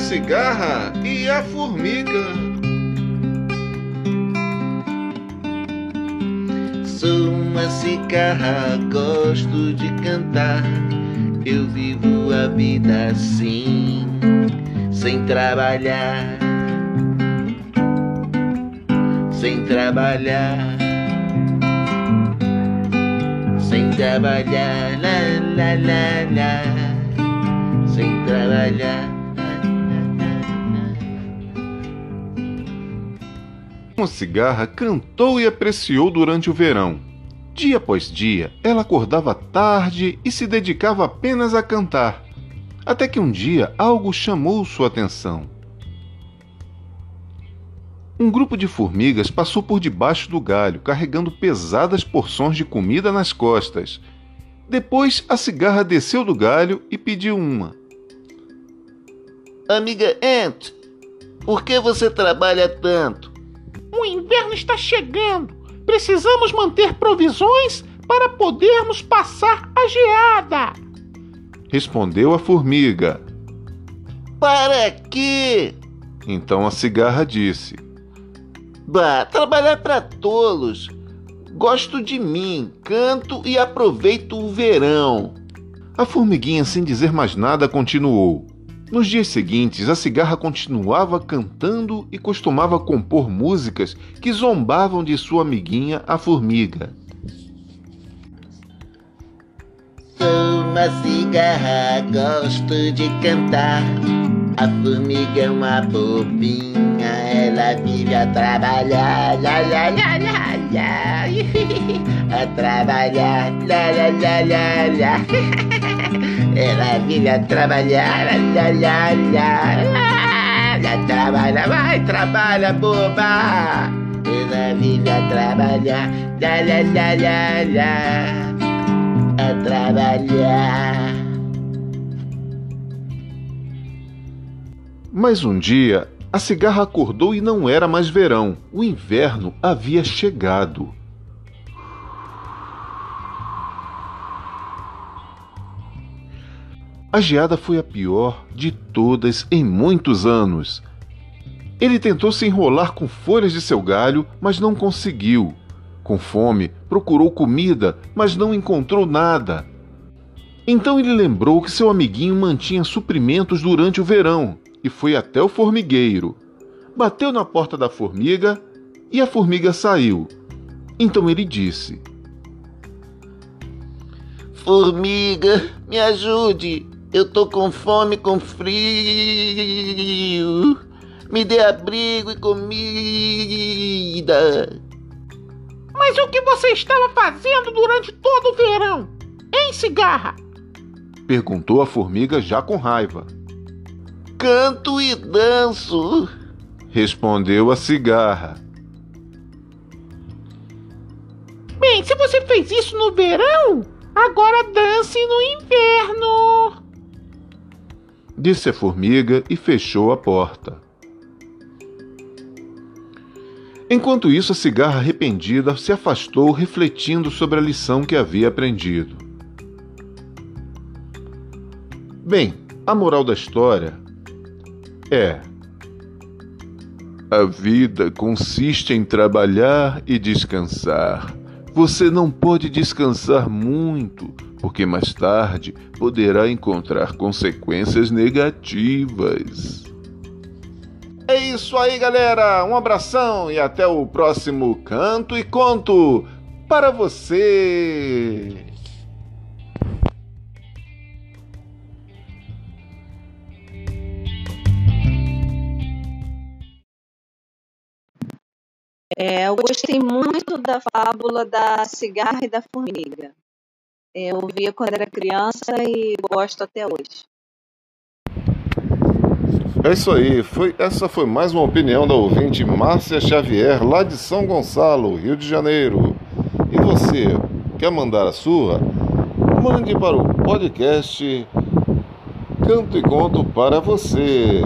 cigarra e a formiga. Sou uma cigarra, gosto de cantar. Eu vivo a vida assim, sem trabalhar. Sem trabalhar. Sem trabalhar, lá, lá, lá, lá. Sem trabalhar. Uma cigarra cantou e apreciou durante o verão. Dia após dia, ela acordava tarde e se dedicava apenas a cantar. Até que um dia algo chamou sua atenção. Um grupo de formigas passou por debaixo do galho, carregando pesadas porções de comida nas costas. Depois, a cigarra desceu do galho e pediu uma. Amiga Ant, por que você trabalha tanto? O inverno está chegando. Precisamos manter provisões para podermos passar a geada. Respondeu a formiga. Para quê? Então a cigarra disse: Bah, trabalhar para tolos. Gosto de mim, canto e aproveito o verão. A formiguinha, sem dizer mais nada, continuou. Nos dias seguintes, a cigarra continuava cantando e costumava compor músicas que zombavam de sua amiguinha, a formiga. Sou uma cigarra, gosto de cantar. A formiga é uma bobinha, ela vive a trabalhar, lá, lá, lá, lá, lá. a trabalhar, lá, lá, lá, lá, lá. Ela vive a trabalhar, lá, lá, lá. Trabalha, vai, trabalha, boba. Ela vive a trabalhar. A trabalhar. Mas um dia, a cigarra acordou e não era mais verão. O inverno havia chegado. A geada foi a pior de todas em muitos anos. Ele tentou se enrolar com folhas de seu galho, mas não conseguiu. Com fome, procurou comida, mas não encontrou nada. Então ele lembrou que seu amiguinho mantinha suprimentos durante o verão e foi até o formigueiro. Bateu na porta da formiga e a formiga saiu. Então ele disse: Formiga, me ajude. Eu tô com fome, com frio. Me dê abrigo e comida. Mas o que você estava fazendo durante todo o verão? Hein, cigarra? Perguntou a formiga já com raiva. Canto e danço. Respondeu a cigarra. Bem, se você fez isso no verão, agora dance no inverno disse a formiga e fechou a porta. Enquanto isso, a cigarra arrependida se afastou, refletindo sobre a lição que havia aprendido. Bem, a moral da história é: a vida consiste em trabalhar e descansar. Você não pode descansar muito, porque mais tarde poderá encontrar consequências negativas. É isso aí, galera. Um abração e até o próximo Canto e Conto para você. É, eu gostei muito da fábula da cigarra e da formiga. Eu via quando era criança e gosto até hoje. É isso aí, foi, essa foi mais uma opinião da ouvinte Márcia Xavier, lá de São Gonçalo, Rio de Janeiro. E você, quer mandar a sua? Mande para o podcast Canto e Conto para você.